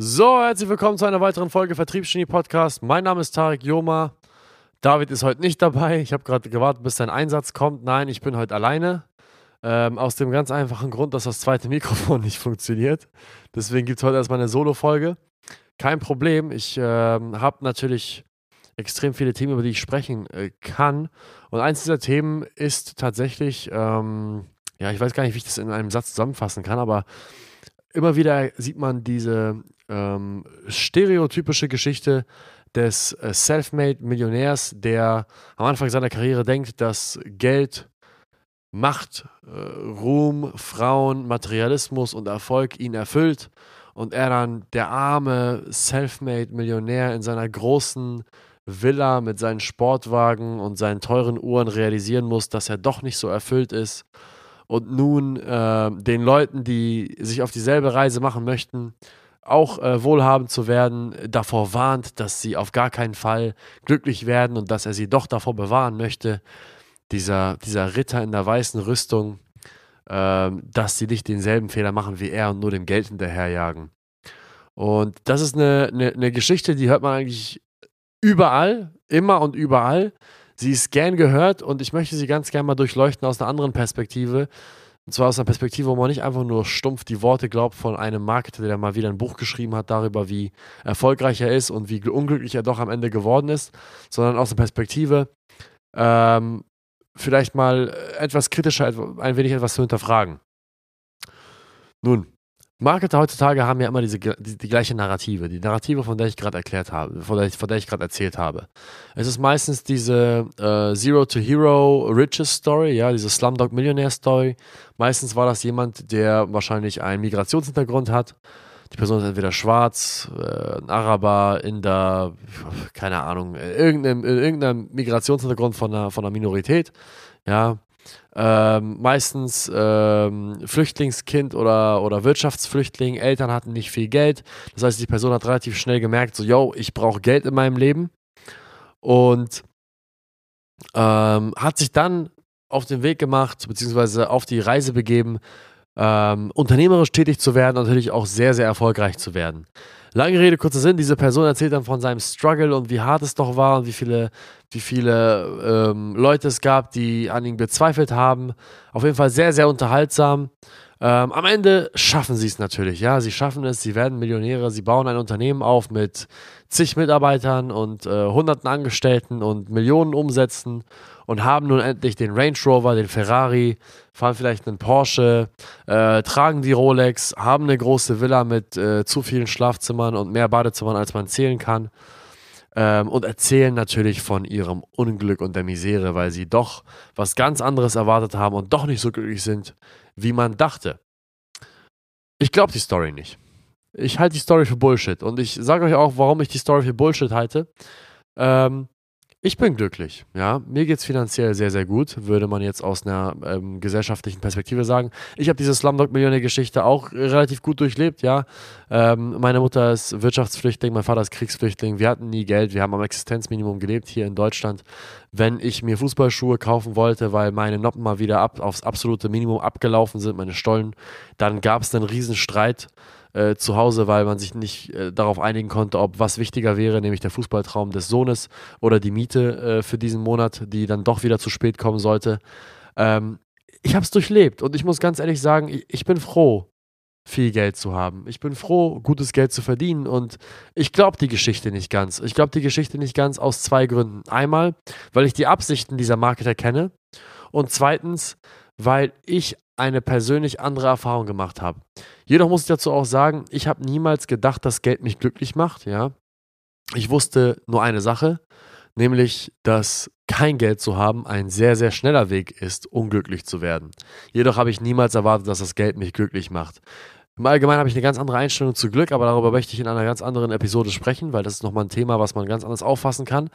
So, herzlich willkommen zu einer weiteren Folge Vertriebsgenie Podcast. Mein Name ist Tarek Joma. David ist heute nicht dabei. Ich habe gerade gewartet, bis sein Einsatz kommt. Nein, ich bin heute alleine. Ähm, aus dem ganz einfachen Grund, dass das zweite Mikrofon nicht funktioniert. Deswegen gibt es heute erstmal eine Solo-Folge. Kein Problem. Ich ähm, habe natürlich extrem viele Themen, über die ich sprechen äh, kann. Und eins dieser Themen ist tatsächlich, ähm, ja, ich weiß gar nicht, wie ich das in einem Satz zusammenfassen kann, aber immer wieder sieht man diese ähm, stereotypische Geschichte des äh, Selfmade-Millionärs, der am Anfang seiner Karriere denkt, dass Geld, Macht, äh, Ruhm, Frauen, Materialismus und Erfolg ihn erfüllt und er dann der arme Selfmade-Millionär in seiner großen Villa mit seinen Sportwagen und seinen teuren Uhren realisieren muss, dass er doch nicht so erfüllt ist und nun äh, den Leuten, die sich auf dieselbe Reise machen möchten, auch äh, wohlhabend zu werden, davor warnt, dass sie auf gar keinen Fall glücklich werden und dass er sie doch davor bewahren möchte, dieser, dieser Ritter in der weißen Rüstung, äh, dass sie nicht denselben Fehler machen wie er und nur dem Geld hinterherjagen. Und das ist eine, eine, eine Geschichte, die hört man eigentlich überall, immer und überall. Sie ist gern gehört und ich möchte sie ganz gern mal durchleuchten aus einer anderen Perspektive, und zwar aus einer Perspektive, wo man nicht einfach nur stumpf die Worte glaubt von einem Marketer, der mal wieder ein Buch geschrieben hat darüber, wie erfolgreich er ist und wie unglücklich er doch am Ende geworden ist, sondern aus einer Perspektive, ähm, vielleicht mal etwas kritischer, ein wenig etwas zu hinterfragen. Nun, Marketer heutzutage haben ja immer diese, die, die gleiche Narrative, die Narrative, von der ich gerade erklärt habe, von der ich, ich gerade erzählt habe. Es ist meistens diese äh, Zero to Hero Riches Story, ja, diese Slumdog Millionaire Story. Meistens war das jemand, der wahrscheinlich einen Migrationshintergrund hat. Die Person ist entweder schwarz, äh, ein Araber, Inder, keine Ahnung, irgendein, irgendein Migrationshintergrund von einer, von einer Minorität, ja, ähm, meistens ähm, Flüchtlingskind oder, oder Wirtschaftsflüchtling, Eltern hatten nicht viel Geld. Das heißt, die Person hat relativ schnell gemerkt, so, yo, ich brauche Geld in meinem Leben. Und ähm, hat sich dann auf den Weg gemacht, beziehungsweise auf die Reise begeben, ähm, unternehmerisch tätig zu werden und natürlich auch sehr, sehr erfolgreich zu werden. Lange Rede, kurzer Sinn, diese Person erzählt dann von seinem Struggle und wie hart es doch war und wie viele, wie viele ähm, Leute es gab, die an ihm bezweifelt haben. Auf jeden Fall sehr, sehr unterhaltsam. Ähm, am Ende schaffen sie es natürlich, ja. Sie schaffen es, sie werden Millionäre, sie bauen ein Unternehmen auf mit zig Mitarbeitern und äh, hunderten Angestellten und Millionen Umsätzen und haben nun endlich den Range Rover, den Ferrari, fahren vielleicht einen Porsche, äh, tragen die Rolex, haben eine große Villa mit äh, zu vielen Schlafzimmern und mehr Badezimmern, als man zählen kann. Ähm, und erzählen natürlich von ihrem Unglück und der Misere, weil sie doch was ganz anderes erwartet haben und doch nicht so glücklich sind, wie man dachte. Ich glaube die Story nicht. Ich halte die Story für Bullshit. Und ich sage euch auch, warum ich die Story für Bullshit halte. Ähm, ich bin glücklich, ja. Mir geht es finanziell sehr, sehr gut, würde man jetzt aus einer ähm, gesellschaftlichen Perspektive sagen. Ich habe diese Slumdog-Millionär-Geschichte auch relativ gut durchlebt, ja. Ähm, meine Mutter ist Wirtschaftsflüchtling, mein Vater ist Kriegsflüchtling. Wir hatten nie Geld, wir haben am Existenzminimum gelebt hier in Deutschland. Wenn ich mir Fußballschuhe kaufen wollte, weil meine Noppen mal wieder ab, aufs absolute Minimum abgelaufen sind, meine Stollen, dann gab es einen Riesenstreit. Streit äh, zu Hause, weil man sich nicht äh, darauf einigen konnte, ob was wichtiger wäre, nämlich der Fußballtraum des Sohnes oder die Miete äh, für diesen Monat, die dann doch wieder zu spät kommen sollte. Ähm, ich habe es durchlebt und ich muss ganz ehrlich sagen, ich, ich bin froh, viel Geld zu haben. Ich bin froh, gutes Geld zu verdienen und ich glaube die Geschichte nicht ganz. Ich glaube die Geschichte nicht ganz aus zwei Gründen. Einmal, weil ich die Absichten dieser Marketer kenne und zweitens, weil ich eine persönlich andere Erfahrung gemacht habe. Jedoch muss ich dazu auch sagen, ich habe niemals gedacht, dass Geld mich glücklich macht, ja. Ich wusste nur eine Sache, nämlich, dass kein Geld zu haben ein sehr, sehr schneller Weg ist, unglücklich zu werden. Jedoch habe ich niemals erwartet, dass das Geld mich glücklich macht. Im Allgemeinen habe ich eine ganz andere Einstellung zu Glück, aber darüber möchte ich in einer ganz anderen Episode sprechen, weil das ist nochmal ein Thema, was man ganz anders auffassen kann.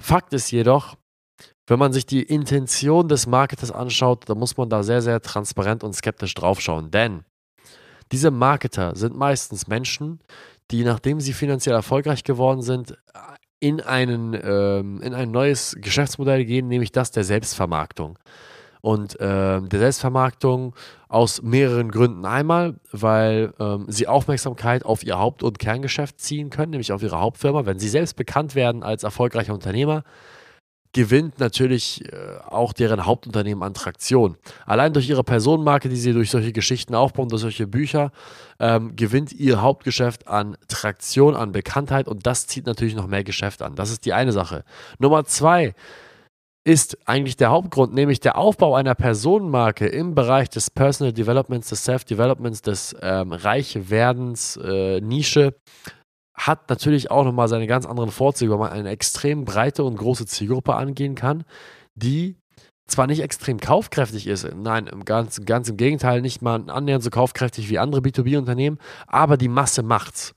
Fakt ist jedoch, wenn man sich die Intention des Marketers anschaut, dann muss man da sehr, sehr transparent und skeptisch draufschauen. Denn diese Marketer sind meistens Menschen, die, nachdem sie finanziell erfolgreich geworden sind, in, einen, ähm, in ein neues Geschäftsmodell gehen, nämlich das der Selbstvermarktung. und äh, der Selbstvermarktung aus mehreren Gründen. Einmal, weil ähm, sie Aufmerksamkeit auf ihr Haupt- und Kerngeschäft ziehen können, nämlich auf ihre Hauptfirma. Wenn sie selbst bekannt werden als erfolgreicher Unternehmer, gewinnt natürlich äh, auch deren Hauptunternehmen an Traktion. Allein durch ihre Personenmarke, die sie durch solche Geschichten aufbauen, durch solche Bücher, ähm, gewinnt ihr Hauptgeschäft an Traktion, an Bekanntheit und das zieht natürlich noch mehr Geschäft an. Das ist die eine Sache. Nummer zwei ist eigentlich der Hauptgrund, nämlich der Aufbau einer Personenmarke im Bereich des Personal Developments, des Self-Developments, des ähm, Reichwerdens, äh, Nische hat natürlich auch nochmal seine ganz anderen Vorzüge, weil man eine extrem breite und große Zielgruppe angehen kann, die zwar nicht extrem kaufkräftig ist, nein, im ganz, ganz im Gegenteil, nicht mal annähernd so kaufkräftig wie andere B2B-Unternehmen, aber die Masse macht's.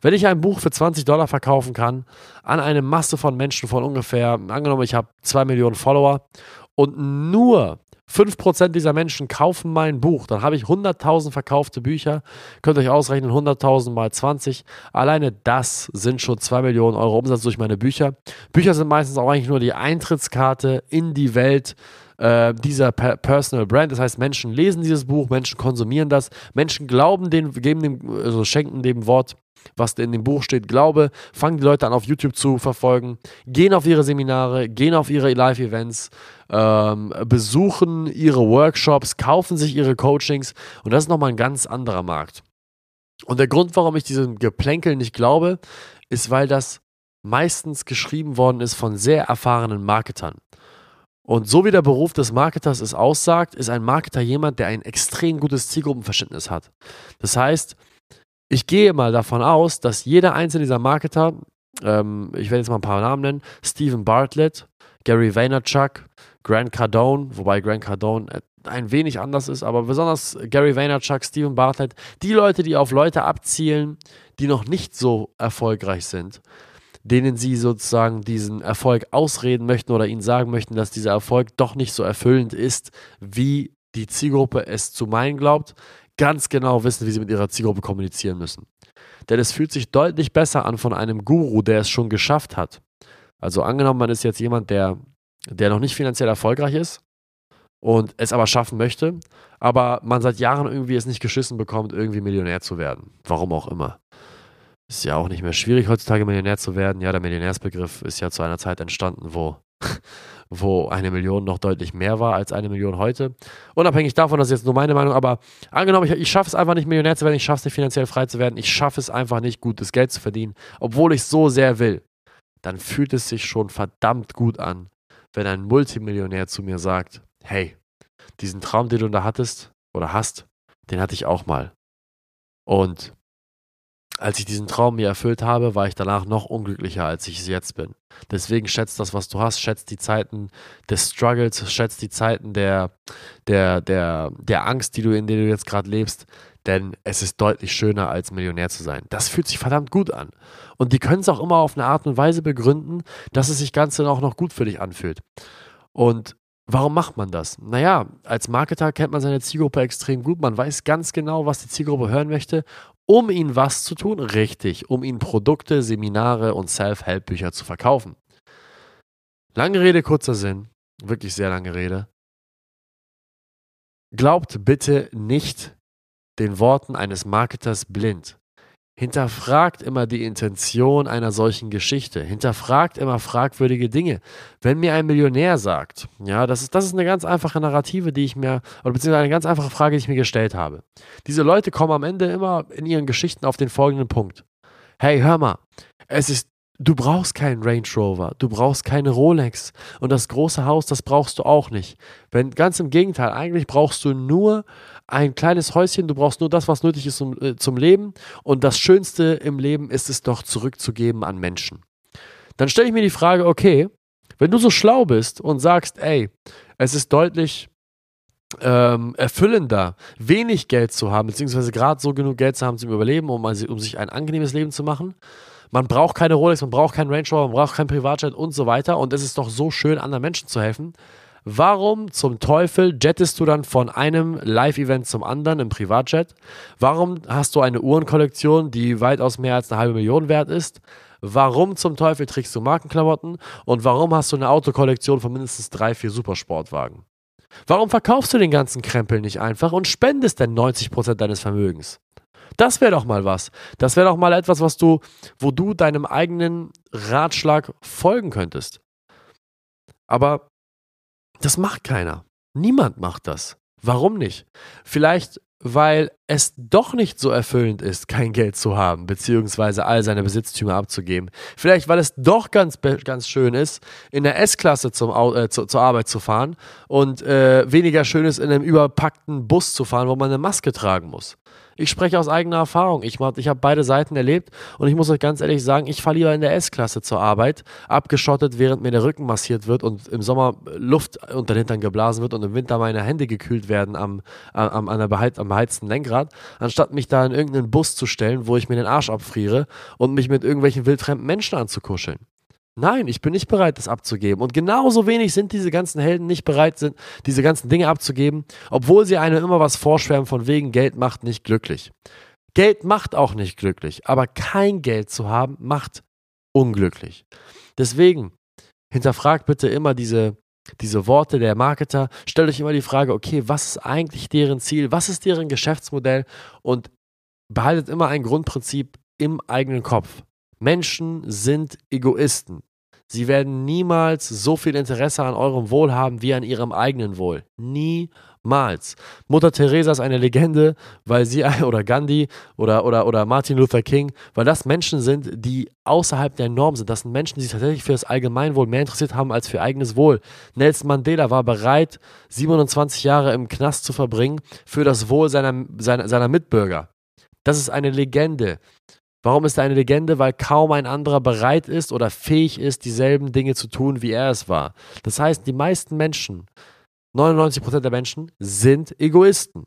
Wenn ich ein Buch für 20 Dollar verkaufen kann, an eine Masse von Menschen von ungefähr, angenommen, ich habe 2 Millionen Follower und nur 5% dieser Menschen kaufen mein Buch, dann habe ich 100.000 verkaufte Bücher. Könnt ihr euch ausrechnen, 100.000 mal 20. Alleine das sind schon 2 Millionen Euro Umsatz durch meine Bücher. Bücher sind meistens auch eigentlich nur die Eintrittskarte in die Welt äh, dieser Personal Brand. Das heißt, Menschen lesen dieses Buch, Menschen konsumieren das, Menschen glauben den, geben dem, also schenken dem Wort was in dem Buch steht, Glaube, fangen die Leute an auf YouTube zu verfolgen, gehen auf ihre Seminare, gehen auf ihre Live-Events, ähm, besuchen ihre Workshops, kaufen sich ihre Coachings und das ist nochmal ein ganz anderer Markt. Und der Grund, warum ich diesem Geplänkel nicht glaube, ist, weil das meistens geschrieben worden ist von sehr erfahrenen Marketern. Und so wie der Beruf des Marketers es aussagt, ist ein Marketer jemand, der ein extrem gutes Zielgruppenverständnis hat. Das heißt, ich gehe mal davon aus, dass jeder einzelne dieser Marketer, ähm, ich werde jetzt mal ein paar Namen nennen, Stephen Bartlett, Gary Vaynerchuk, Grant Cardone, wobei Grant Cardone ein wenig anders ist, aber besonders Gary Vaynerchuk, Stephen Bartlett, die Leute, die auf Leute abzielen, die noch nicht so erfolgreich sind, denen sie sozusagen diesen Erfolg ausreden möchten oder ihnen sagen möchten, dass dieser Erfolg doch nicht so erfüllend ist, wie die Zielgruppe es zu meinen glaubt, ganz genau wissen, wie sie mit ihrer Zielgruppe kommunizieren müssen. Denn es fühlt sich deutlich besser an von einem Guru, der es schon geschafft hat. Also angenommen, man ist jetzt jemand, der, der noch nicht finanziell erfolgreich ist und es aber schaffen möchte, aber man seit Jahren irgendwie es nicht geschissen bekommt, irgendwie Millionär zu werden. Warum auch immer. Ist ja auch nicht mehr schwierig, heutzutage Millionär zu werden. Ja, der Millionärsbegriff ist ja zu einer Zeit entstanden, wo wo eine Million noch deutlich mehr war als eine Million heute. Unabhängig davon, das ist jetzt nur meine Meinung, aber angenommen, ich, ich schaffe es einfach nicht Millionär zu werden, ich schaffe es nicht finanziell frei zu werden, ich schaffe es einfach nicht gutes Geld zu verdienen, obwohl ich so sehr will, dann fühlt es sich schon verdammt gut an, wenn ein Multimillionär zu mir sagt, hey, diesen Traum, den du da hattest oder hast, den hatte ich auch mal. Und als ich diesen Traum mir erfüllt habe, war ich danach noch unglücklicher, als ich es jetzt bin. Deswegen schätzt das, was du hast, schätzt die Zeiten des Struggles, schätzt die Zeiten der, der, der, der Angst, die du, in der du jetzt gerade lebst, denn es ist deutlich schöner, als Millionär zu sein. Das fühlt sich verdammt gut an. Und die können es auch immer auf eine Art und Weise begründen, dass es sich ganz auch noch gut für dich anfühlt. Und Warum macht man das? Naja, als Marketer kennt man seine Zielgruppe extrem gut. Man weiß ganz genau, was die Zielgruppe hören möchte um ihnen was zu tun? Richtig, um ihnen Produkte, Seminare und Self-Help-Bücher zu verkaufen. Lange Rede, kurzer Sinn. Wirklich sehr lange Rede. Glaubt bitte nicht den Worten eines Marketers blind. Hinterfragt immer die Intention einer solchen Geschichte. Hinterfragt immer fragwürdige Dinge. Wenn mir ein Millionär sagt, ja, das ist, das ist eine ganz einfache Narrative, die ich mir, oder beziehungsweise eine ganz einfache Frage, die ich mir gestellt habe. Diese Leute kommen am Ende immer in ihren Geschichten auf den folgenden Punkt. Hey, hör mal, es ist Du brauchst keinen Range Rover, du brauchst keine Rolex und das große Haus, das brauchst du auch nicht. Wenn ganz im Gegenteil, eigentlich brauchst du nur ein kleines Häuschen, du brauchst nur das, was nötig ist zum, äh, zum Leben und das Schönste im Leben ist es doch zurückzugeben an Menschen. Dann stelle ich mir die Frage, okay, wenn du so schlau bist und sagst, ey, es ist deutlich ähm, erfüllender, wenig Geld zu haben, beziehungsweise gerade so genug Geld zu haben zum Überleben, um, um sich ein angenehmes Leben zu machen, man braucht keine Rolex, man braucht keinen Range Rover, man braucht kein Privatjet und so weiter. Und es ist doch so schön, anderen Menschen zu helfen. Warum zum Teufel jettest du dann von einem Live-Event zum anderen im Privatjet? Warum hast du eine Uhrenkollektion, die weitaus mehr als eine halbe Million wert ist? Warum zum Teufel trägst du Markenklamotten? Und warum hast du eine Autokollektion von mindestens drei, vier Supersportwagen? Warum verkaufst du den ganzen Krempel nicht einfach und spendest denn 90% deines Vermögens? Das wäre doch mal was. Das wäre doch mal etwas, was du, wo du deinem eigenen Ratschlag folgen könntest. Aber das macht keiner. Niemand macht das. Warum nicht? Vielleicht, weil es doch nicht so erfüllend ist, kein Geld zu haben, beziehungsweise all seine Besitztümer abzugeben. Vielleicht, weil es doch ganz, ganz schön ist, in der S-Klasse äh, zu, zur Arbeit zu fahren und äh, weniger schön ist, in einem überpackten Bus zu fahren, wo man eine Maske tragen muss. Ich spreche aus eigener Erfahrung. Ich, ich habe beide Seiten erlebt und ich muss euch ganz ehrlich sagen, ich fahre lieber in der S-Klasse zur Arbeit, abgeschottet, während mir der Rücken massiert wird und im Sommer Luft unter den Hintern geblasen wird und im Winter meine Hände gekühlt werden am, am, an der beheiz, am beheizten Lenkrad, anstatt mich da in irgendeinen Bus zu stellen, wo ich mir den Arsch abfriere und mich mit irgendwelchen wildfremden Menschen anzukuscheln. Nein, ich bin nicht bereit, das abzugeben. Und genauso wenig sind diese ganzen Helden nicht bereit, sind, diese ganzen Dinge abzugeben, obwohl sie einem immer was vorschwärmen von wegen Geld macht nicht glücklich. Geld macht auch nicht glücklich, aber kein Geld zu haben macht unglücklich. Deswegen hinterfragt bitte immer diese, diese Worte der Marketer. Stellt euch immer die Frage, okay, was ist eigentlich deren Ziel? Was ist deren Geschäftsmodell? Und behaltet immer ein Grundprinzip im eigenen Kopf. Menschen sind Egoisten. Sie werden niemals so viel Interesse an eurem Wohl haben wie an ihrem eigenen Wohl. Niemals. Mutter Teresa ist eine Legende, weil sie, oder Gandhi oder, oder, oder Martin Luther King, weil das Menschen sind, die außerhalb der Norm sind. Das sind Menschen, die sich tatsächlich für das Allgemeinwohl mehr interessiert haben als für eigenes Wohl. Nelson Mandela war bereit, 27 Jahre im Knast zu verbringen für das Wohl seiner, seiner, seiner Mitbürger. Das ist eine Legende. Warum ist er eine Legende? Weil kaum ein anderer bereit ist oder fähig ist, dieselben Dinge zu tun, wie er es war. Das heißt, die meisten Menschen, 99% der Menschen, sind Egoisten.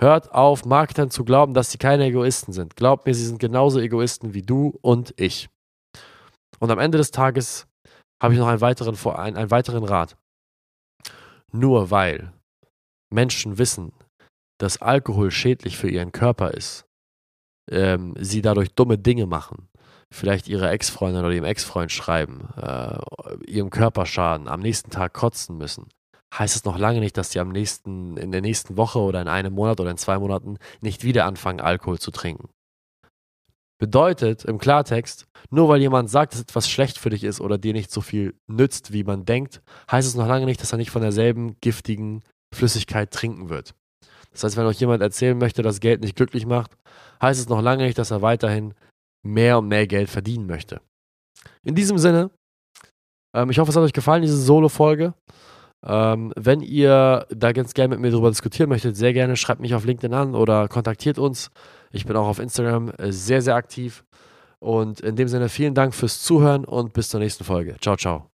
Hört auf, Marketern zu glauben, dass sie keine Egoisten sind. Glaubt mir, sie sind genauso Egoisten wie du und ich. Und am Ende des Tages habe ich noch einen weiteren, einen, einen weiteren Rat. Nur weil Menschen wissen, dass Alkohol schädlich für ihren Körper ist, ähm, sie dadurch dumme Dinge machen, vielleicht ihre Ex-Freundin oder ihrem Ex-Freund schreiben, äh, ihrem Körper schaden, am nächsten Tag kotzen müssen, heißt es noch lange nicht, dass sie am nächsten, in der nächsten Woche oder in einem Monat oder in zwei Monaten nicht wieder anfangen, Alkohol zu trinken. Bedeutet im Klartext, nur weil jemand sagt, dass etwas schlecht für dich ist oder dir nicht so viel nützt, wie man denkt, heißt es noch lange nicht, dass er nicht von derselben giftigen Flüssigkeit trinken wird. Das heißt, wenn euch jemand erzählen möchte, dass Geld nicht glücklich macht, heißt es noch lange nicht, dass er weiterhin mehr und mehr Geld verdienen möchte. In diesem Sinne, ähm, ich hoffe, es hat euch gefallen, diese Solo-Folge. Ähm, wenn ihr da ganz gerne mit mir darüber diskutieren möchtet, sehr gerne schreibt mich auf LinkedIn an oder kontaktiert uns. Ich bin auch auf Instagram äh, sehr, sehr aktiv. Und in dem Sinne, vielen Dank fürs Zuhören und bis zur nächsten Folge. Ciao, ciao.